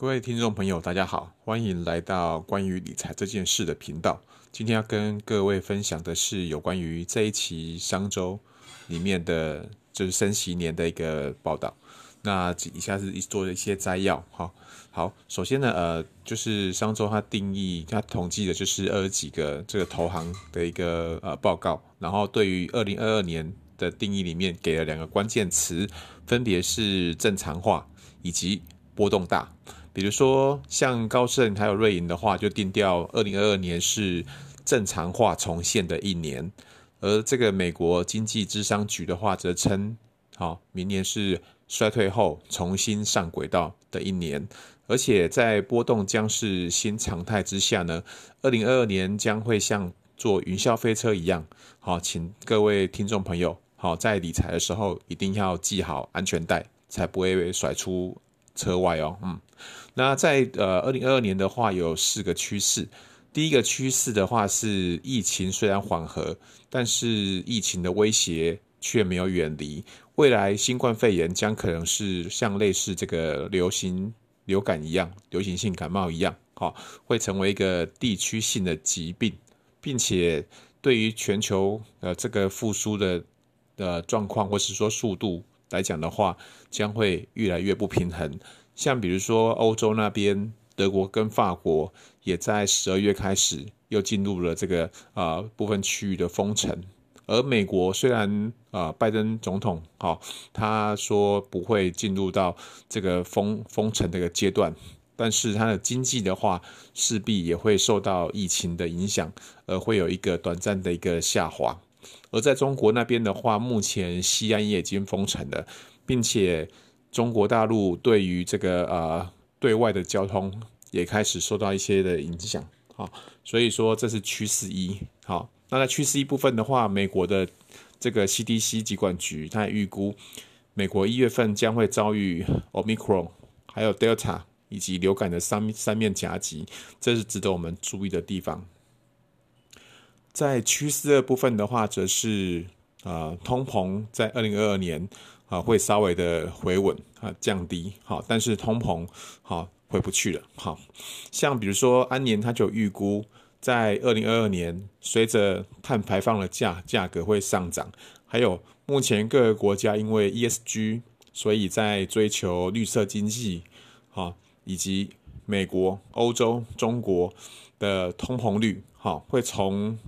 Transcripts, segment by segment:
各位听众朋友，大家好，欢迎来到关于理财这件事的频道。今天要跟各位分享的是有关于这一期商周里面的，就是升息年的一个报道。那以下是做了一些摘要。好，好，首先呢，呃，就是商周它定义，它统计的就是二十几个这个投行的一个呃报告，然后对于二零二二年的定义里面给了两个关键词，分别是正常化以及波动大。比如说，像高盛还有瑞银的话，就定调二零二二年是正常化重现的一年，而这个美国经济智商局的话，则称好明年是衰退后重新上轨道的一年，而且在波动将是新常态之下呢，二零二二年将会像坐云霄飞车一样。好，请各位听众朋友，好，在理财的时候一定要系好安全带，才不会被甩出车外哦。嗯。那在呃二零二二年的话，有四个趋势。第一个趋势的话是疫情虽然缓和，但是疫情的威胁却没有远离。未来新冠肺炎将可能是像类似这个流行流感一样，流行性感冒一样，好，会成为一个地区性的疾病，并且对于全球呃这个复苏的的状况或是说速度来讲的话，将会越来越不平衡。像比如说欧洲那边，德国跟法国也在十二月开始又进入了这个啊、部分区域的封城，而美国虽然啊、拜登总统哈、他说不会进入到这个封封城这个阶段，但是他的经济的话势必也会受到疫情的影响，而会有一个短暂的一个下滑。而在中国那边的话，目前西安也已经封城了，并且。中国大陆对于这个呃对外的交通也开始受到一些的影响，好，所以说这是趋势一。好，那在趋势一部分的话，美国的这个 CDC 疾管局，它预估美国一月份将会遭遇 Omicron、还有 Delta 以及流感的三三面夹击，这是值得我们注意的地方。在趋势二部分的话，则是啊、通膨在二零二二年。啊，会稍微的回稳啊，降低好，但是通膨好回不去了。好，像比如说安联，它就预估在二零二二年，随着碳排放的价价格会上涨，还有目前各个国家因为 ESG，所以在追求绿色经济，好，以及美国、欧洲、中国的通膨率，哈，会从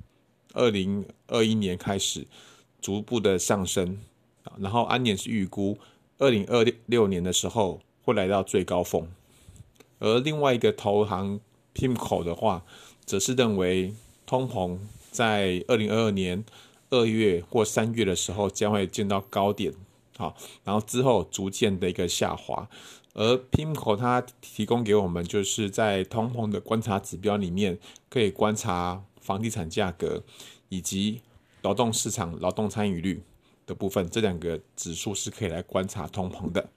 二零二一年开始逐步的上升。然后安联是预估二零二六年的时候会来到最高峰，而另外一个投行 PIMCO 的话，则是认为通膨在二零二二年二月或三月的时候将会见到高点，好，然后之后逐渐的一个下滑。而 PIMCO 它提供给我们就是在通膨的观察指标里面，可以观察房地产价格以及劳动市场劳动参与率。的部分，这两个指数是可以来观察通膨的。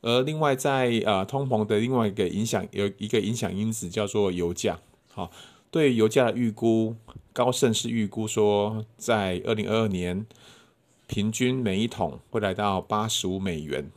而另外在，呃通膨的另外一个影响，有一个影响因子叫做油价。好，对油价的预估，高盛是预估说，在二零二二年，平均每一桶会来到八十五美元，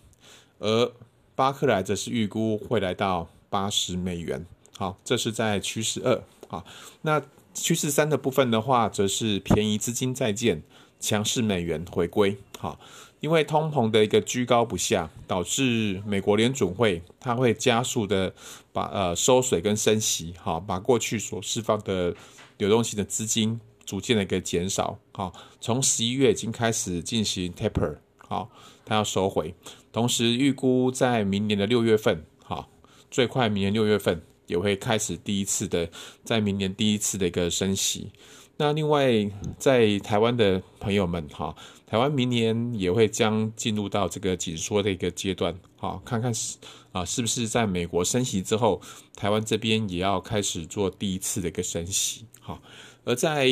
而巴克莱则是预估会来到八十美元。好，这是在趋势二。好，那趋势三的部分的话，则是便宜资金再见。强势美元回归，好，因为通膨的一个居高不下，导致美国联准会它会加速的把呃收水跟升息，好，把过去所释放的流动性的资金逐渐的一个减少，好，从十一月已经开始进行 taper，好，它要收回，同时预估在明年的六月份，好，最快明年六月份也会开始第一次的，在明年第一次的一个升息。那另外，在台湾的朋友们哈，台湾明年也会将进入到这个紧缩的一个阶段，好，看看是啊，是不是在美国升息之后，台湾这边也要开始做第一次的一个升息，好，而在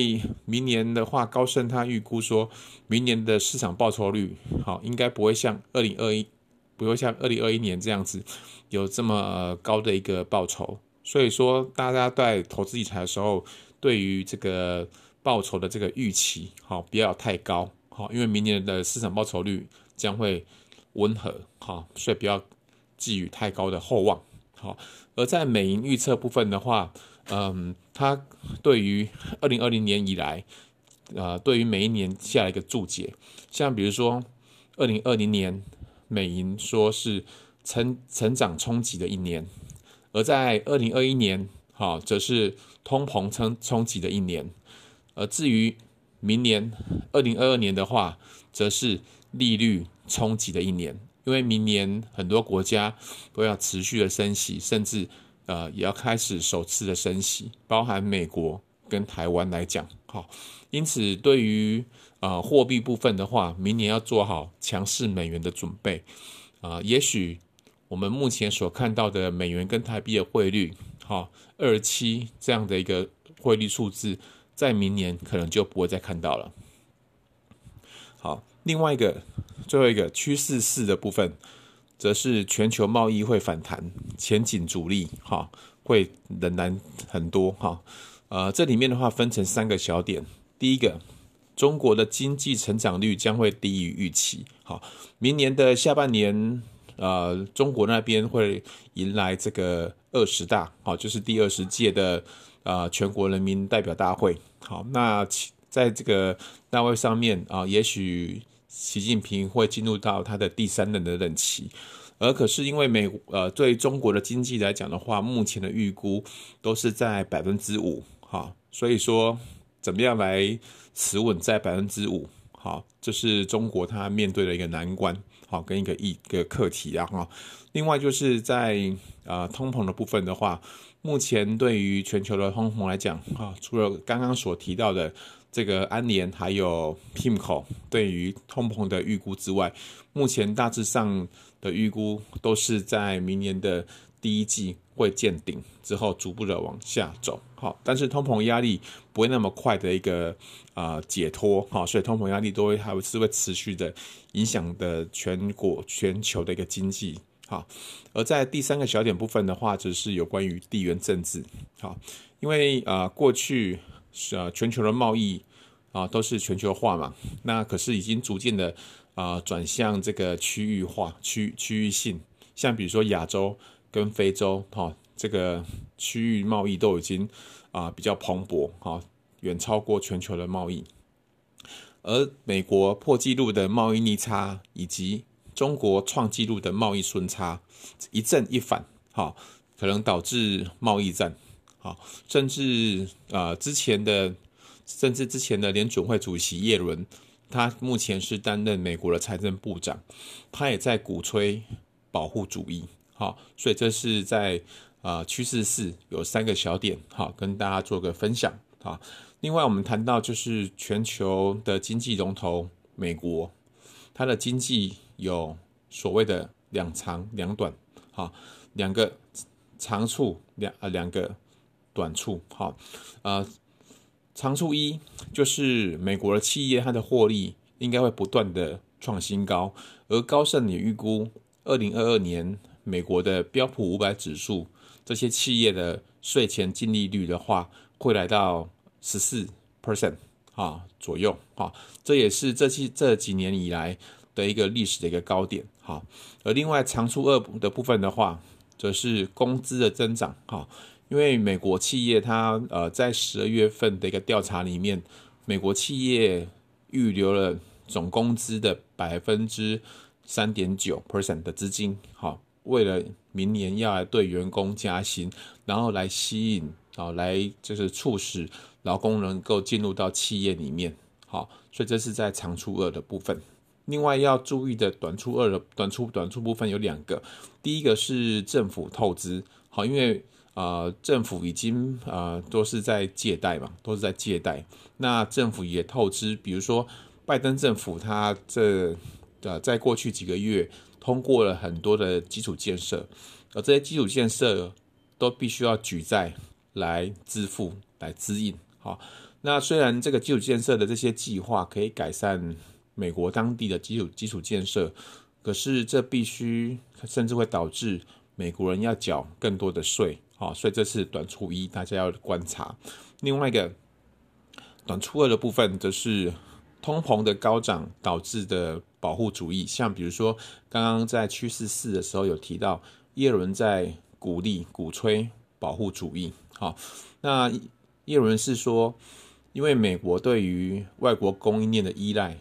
明年的话，高盛他预估说，明年的市场报酬率，好，应该不会像二零二一，不会像二零二一年这样子有这么高的一个报酬，所以说大家在投资理财的时候。对于这个报酬的这个预期，好，不要太高，好，因为明年的市场报酬率将会温和，好，所以不要寄予太高的厚望。好，而在美银预测部分的话，嗯，它对于二零二零年以来，呃，对于每一年下一个注解，像比如说二零二零年，美银说是成成长冲击的一年，而在二零二一年，好，则是通膨冲冲击的一年，而至于明年二零二二年的话，则是利率冲击的一年。因为明年很多国家都要持续的升息，甚至呃也要开始首次的升息，包含美国跟台湾来讲，好，因此对于呃货币部分的话，明年要做好强势美元的准备啊、呃。也许我们目前所看到的美元跟台币的汇率，好二七这样的一个汇率数字，在明年可能就不会再看到了。好，另外一个。最后一个趋势四的部分，则是全球贸易会反弹，前景主力哈会仍然很多哈。呃，这里面的话分成三个小点。第一个，中国的经济成长率将会低于预期。好，明年的下半年，呃，中国那边会迎来这个二十大，好，就是第二十届的呃全国人民代表大会。好，那在这个大会上面啊，也许。习近平会进入到他的第三任的任期，而可是因为美呃对中国的经济来讲的话，目前的预估都是在百分之五，哈，所以说怎么样来持稳在百分之五，好，这是中国他面对的一个难关，好，跟一个一个课题啊哈。另外就是在呃通膨的部分的话，目前对于全球的通膨来讲，啊，除了刚刚所提到的。这个安联还有 PIMCO 对于通膨的预估之外，目前大致上的预估都是在明年的第一季会见顶，之后逐步的往下走。好，但是通膨压力不会那么快的一个啊、解脱。好，所以通膨压力都会还是会持续的影响的全国全球的一个经济。好，而在第三个小点部分的话，就是有关于地缘政治。好，因为啊、呃、过去。是，全球的贸易啊都是全球化嘛，那可是已经逐渐的啊转向这个区域化、区区域性，像比如说亚洲跟非洲哈，这个区域贸易都已经啊比较蓬勃哈，远超过全球的贸易，而美国破纪录的贸易逆差以及中国创纪录的贸易顺差一正一反哈，可能导致贸易战。啊，甚至啊、之前的，甚至之前的联准会主席耶伦，他目前是担任美国的财政部长，他也在鼓吹保护主义。好，所以这是在啊趋势四有三个小点，好，跟大家做个分享。好，另外我们谈到就是全球的经济龙头美国，它的经济有所谓的两长两短，好，两个长处两啊两个。短处好，呃，长处一就是美国的企业它的获利应该会不断的创新高，而高盛也预估二零二二年美国的标普五百指数这些企业的税前净利率的话会来到十四 percent 啊左右啊，这也是这期这几年以来的一个历史的一个高点哈，而另外长出二的部分的话，则是工资的增长哈。因为美国企业它呃在十二月份的一个调查里面，美国企业预留了总工资的百分之三点九 percent 的资金，好，为了明年要来对员工加薪，然后来吸引，啊，来就是促使劳工能够进入到企业里面，好，所以这是在长处二的部分。另外要注意的短处二的短处短处部分有两个，第一个是政府透支，好，因为。啊、政府已经啊、都是在借贷嘛，都是在借贷。那政府也透支，比如说拜登政府，他这呃在过去几个月通过了很多的基础建设，而这些基础建设都必须要举债来支付、来支应。好，那虽然这个基础建设的这些计划可以改善美国当地的基础基础建设，可是这必须甚至会导致美国人要缴更多的税。好，所以这是短处一，大家要观察。另外一个短处二的部分，则是通膨的高涨导致的保护主义。像比如说，刚刚在趋势四的时候有提到，耶伦在鼓励、鼓吹保护主义。好，那耶伦是说，因为美国对于外国供应链的依赖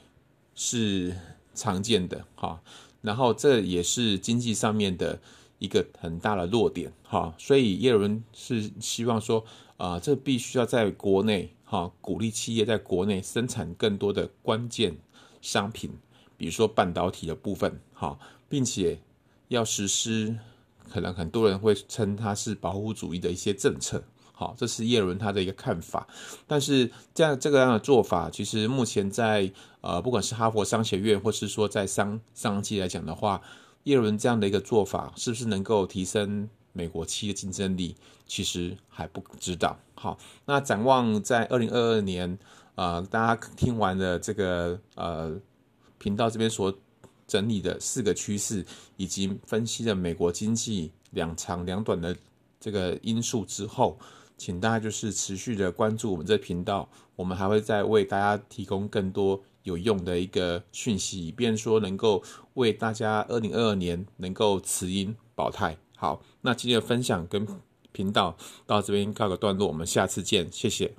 是常见的，哈，然后这也是经济上面的一个很大的弱点，哈，所以耶伦是希望说，啊，这必须要在国内，哈，鼓励企业在国内生产更多的关键商品，比如说半导体的部分，哈，并且要实施，可能很多人会称它是保护主义的一些政策。好，这是叶伦他的一个看法，但是这样这个样的做法，其实目前在呃，不管是哈佛商学院，或是说在商商界来讲的话，叶伦这样的一个做法，是不是能够提升美国企业竞争力，其实还不知道。好，那展望在二零二二年，呃，大家听完了这个呃频道这边所整理的四个趋势，以及分析了美国经济两长两短的这个因素之后。请大家就是持续的关注我们这频道，我们还会再为大家提供更多有用的一个讯息，以便说能够为大家二零二二年能够持盈保泰。好，那今天的分享跟频道到这边告个段落，我们下次见，谢谢。